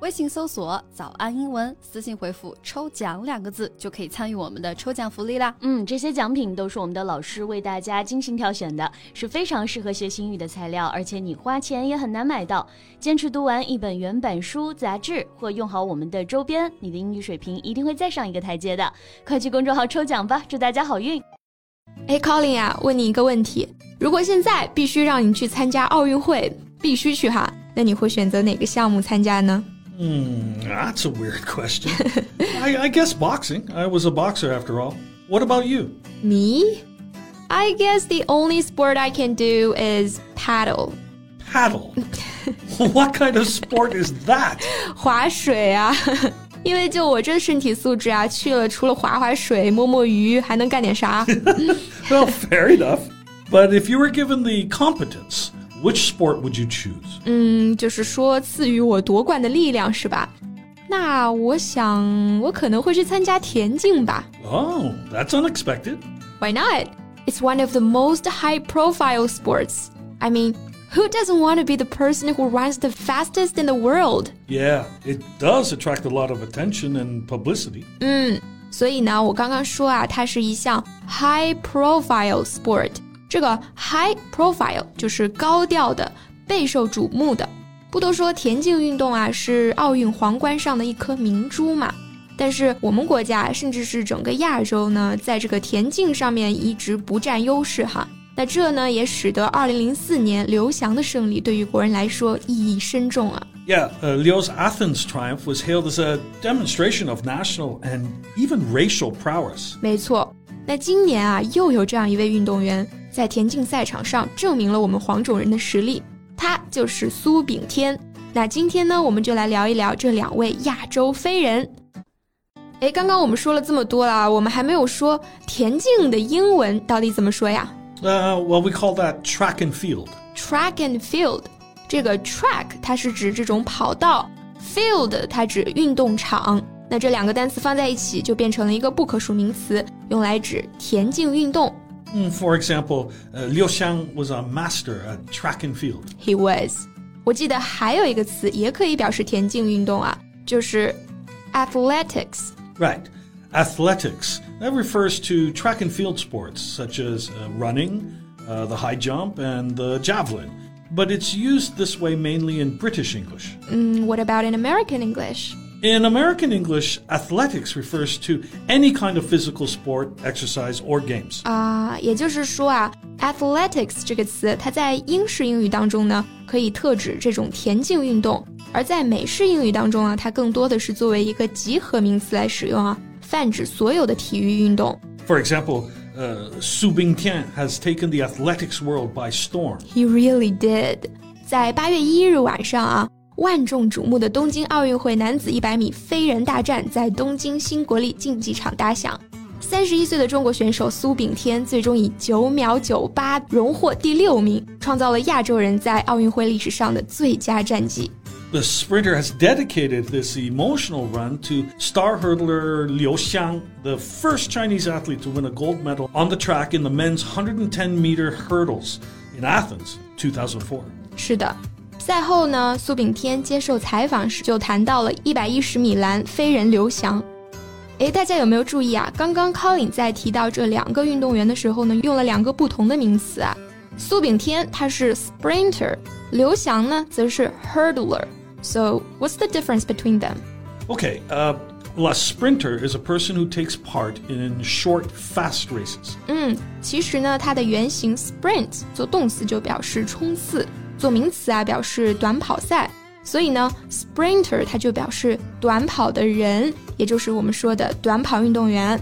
微信搜索“早安英文”，私信回复“抽奖”两个字，就可以参与我们的抽奖福利啦。嗯，这些奖品都是我们的老师为大家精心挑选的，是非常适合学英语的材料，而且你花钱也很难买到。坚持读完一本原版书、杂志，或用好我们的周边，你的英语水平一定会再上一个台阶的。快去公众号抽奖吧，祝大家好运！哎，Colin 啊，问你一个问题：如果现在必须让你去参加奥运会，必须去哈，那你会选择哪个项目参加呢 ？Hmm, that's a weird question. I, I guess boxing. I was a boxer after all. What about you? Me? I guess the only sport I can do is paddle. Paddle? what kind of sport is that? 划水啊。因为就我这身体素质啊，去了除了划划水、摸摸鱼，还能干点啥？well, fair enough. But if you were given the competence, which sport would you choose? 嗯，就是说赐予我夺冠的力量是吧？那我想我可能会去参加田径吧。Oh, that's unexpected. Why not? It's one of the most high-profile sports. I mean, who doesn't want to be the person who runs the fastest in the world? Yeah, it does attract a lot of attention and publicity. 嗯，所以呢，我刚刚说啊，它是一项 high-profile sport。 这个 high profile 就是高调的、备受瞩目的。不都说田径运动啊是奥运皇冠上的一颗明珠嘛？但是我们国家甚至是整个亚洲呢，在这个田径上面一直不占优势哈。那这呢也使得2004年刘翔的胜利对于国人来说意义深重啊。Yeah, uh, Leo's Athens triumph was hailed as a demonstration of national and even racial prowess. 没错，那今年啊又有这样一位运动员在田径赛场上证明了我们黄种人的实力。他就是苏炳添。那今天呢，我们就来聊一聊这两位亚洲飞人。哎，刚刚我们说了这么多了，我们还没有说田径的英文到底怎么说呀？Uh, well, we call that track and field. Track and field，这个 track 它是指这种跑道，field 它指运动场。那这两个单词放在一起，就变成了一个不可数名词，用来指田径运动。Mm, for example, uh, Liu Xiang was a master at track and field. He was. 我记得还有一个词也可以表示田径运动啊，就是 athletics. Right. Athletics. That refers to track and field sports such as uh, running, uh, the high jump, and the javelin. But it's used this way mainly in British English. Mm, what about in American English? In American English, athletics refers to any kind of physical sport, exercise, or games. 啊，也就是说啊，athletics 这个词，它在英式英语当中呢，可以特指这种田径运动；而在美式英语当中啊，它更多的是作为一个集合名词来使用啊，泛指所有的体育运动。For example. Uh, Su Bingtian has taken the athletics world by storm. He really did. 在八月一日晚上啊， 万众瞩目的东京奥运会男子一百米飞人大战在东京新国立竞技场打响。三十一岁的中国选手苏炳添最终以九秒九八荣获第六名，创造了亚洲人在奥运会历史上的最佳战绩。The sprinter has dedicated this emotional run to star hurdler Liu Xiang, the first Chinese athlete to win a gold medal on the track in the men's 110 meter hurdles in Athens 2004. 是的。赛后呢，苏炳添接受采访时就谈到了一百一十米栏飞人刘翔。诶，大家有没有注意啊？刚刚 Colin 在提到这两个运动员的时候呢，用了两个不同的名词啊。苏炳添他是 sprinter，刘翔呢则是 hurdler。So what's the difference between them? Okay, uh, well, a sprinter is a person who takes part in short, fast races. 嗯，其实呢，它的原型 sprint 做动词就表示冲刺。 做名词啊，表示短跑赛。所以呢，sprinter 它就表示短跑的人，也就是我们说的短跑运动员。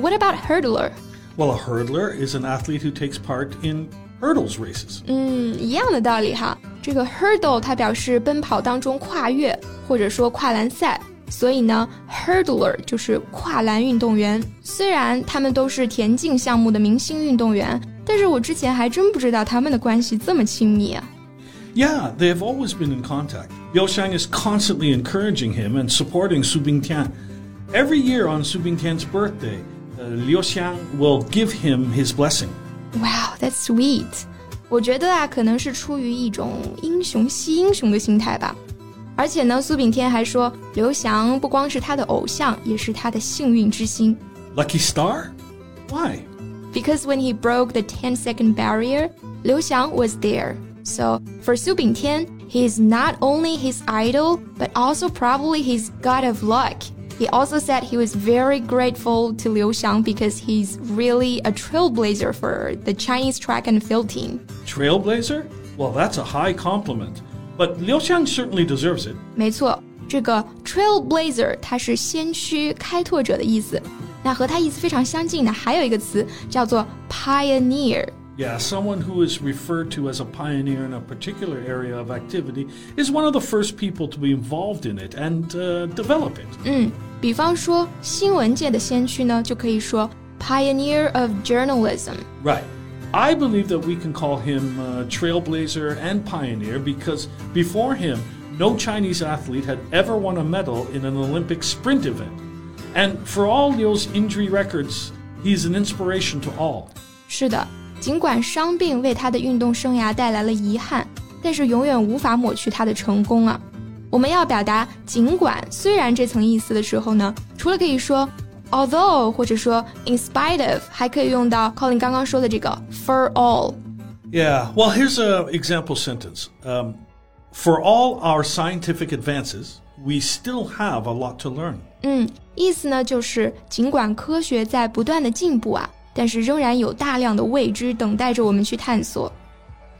What about hurdler? Well, a hurdler is an athlete who takes part in hurdles races. 嗯，一样的道理哈。这个 hurdle 它表示奔跑当中跨越，或者说跨栏赛。所以呢，hurdler 就是跨栏运动员。虽然他们都是田径项目的明星运动员，但是我之前还真不知道他们的关系这么亲密啊。Yeah, they have always been in contact. Liu Xiang is constantly encouraging him and supporting Su Bingtian. Every year on Su Bingtian's birthday, uh, Liu Xiang will give him his blessing. Wow, that's sweet. 我觉得啊，可能是出于一种英雄惜英雄的心态吧。而且呢，苏炳添还说，刘翔不光是他的偶像，也是他的幸运之星。Lucky star? Why? Because when he broke the 10 second barrier, Liu Xiang was there. So for Su Bingtian, he is not only his idol, but also probably his god of luck. He also said he was very grateful to Liu Xiang because he's really a trailblazer for the Chinese track and field team. Trailblazer? Well, that's a high compliment. But Liu Xiang certainly deserves it. 没错，这个 trailblazer 它是先驱、开拓者的意思。那和它意思非常相近的还有一个词叫做 pioneer。 Yeah, someone who is referred to as a pioneer in a particular area of activity is one of the first people to be involved in it and uh, develop it. 嗯，比方说新闻界的先驱呢，就可以说 pioneer of journalism。 Right. I believe that we can call him uh, trailblazer and pioneer because before him, no Chinese athlete had ever won a medal in an Olympic sprint event. And for all Liu's injury records, he's an inspiration to all. 是的， 尽管伤病为他的运动生涯带来了遗憾，但是永远无法抹去他的成功啊。我们要表达尽管、虽然这层意思的时候呢，除了可以说 although 或者说 in spite of，还可以用到 Colin 刚刚说的这个 for all。 Yeah, well, here's an example sentence. Um, for all our scientific advances, we still have a lot to learn. 嗯，意思呢就是尽管科学在不断的进步啊， 但是仍然有大量的未知等待着我们去探索。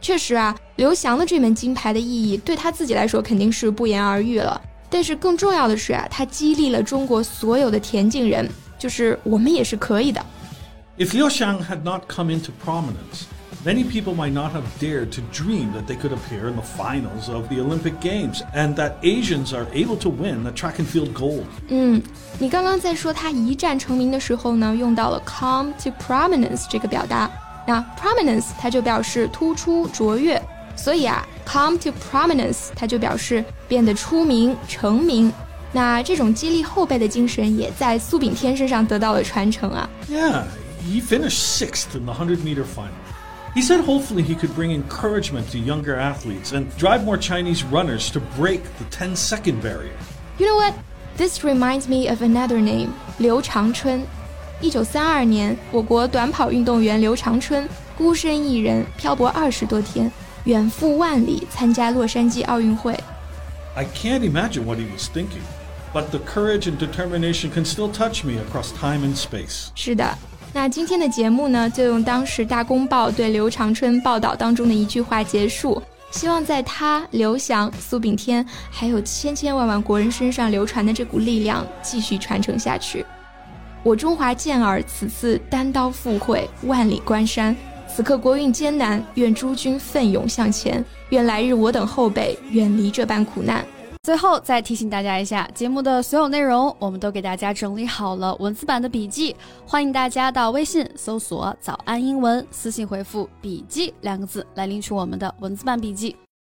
确实啊，刘翔的这枚金牌的意义对他自己来说肯定是不言而喻了。但是更重要的是啊，他激励了中国所有的田径人，就是我们也是可以的。If Liu Xiang had not come into prominence, many people might not have dared to dream that they could appear in the finals of the Olympic Games and that Asians are able to win the track and field gold. 嗯，你刚刚在说他一战成名的时候呢，用到了 come to prominence 这个表达。那 prominence 它就表示突出、卓越，所以啊，come to prominence 它就表示变得出名、成名。那这种激励后辈的精神也在苏炳添身上得到了传承啊。 Yeah, he finished sixth in the 100 meter final. He said hopefully he could bring encouragement to younger athletes and drive more Chinese runners to break the 10 second barrier. You know what? This reminds me of another name，刘长春。一九三二年，我国短跑运动员刘长春孤身一人漂泊二十多天，远赴万里参加洛杉矶奥运会。 I can't imagine what he was thinking, but the courage and determination can still touch me across time and space. 是的， 那今天的节目呢，就用当时《大公报》对刘长春报道当中的一句话结束。希望在他、刘翔、苏炳添，还有千千万万国人身上流传的这股力量继续传承下去。我中华健儿此次单刀赴会，万里关山。此刻国运艰难，愿诸君奋勇向前，愿来日我等后辈远离这般苦难。最后再提醒大家一下，节目的所有内容我们都给大家整理好了文字版的笔记，欢迎大家到微信搜索“早安英文”，私信回复“笔记”两个字来领取我们的文字版笔记。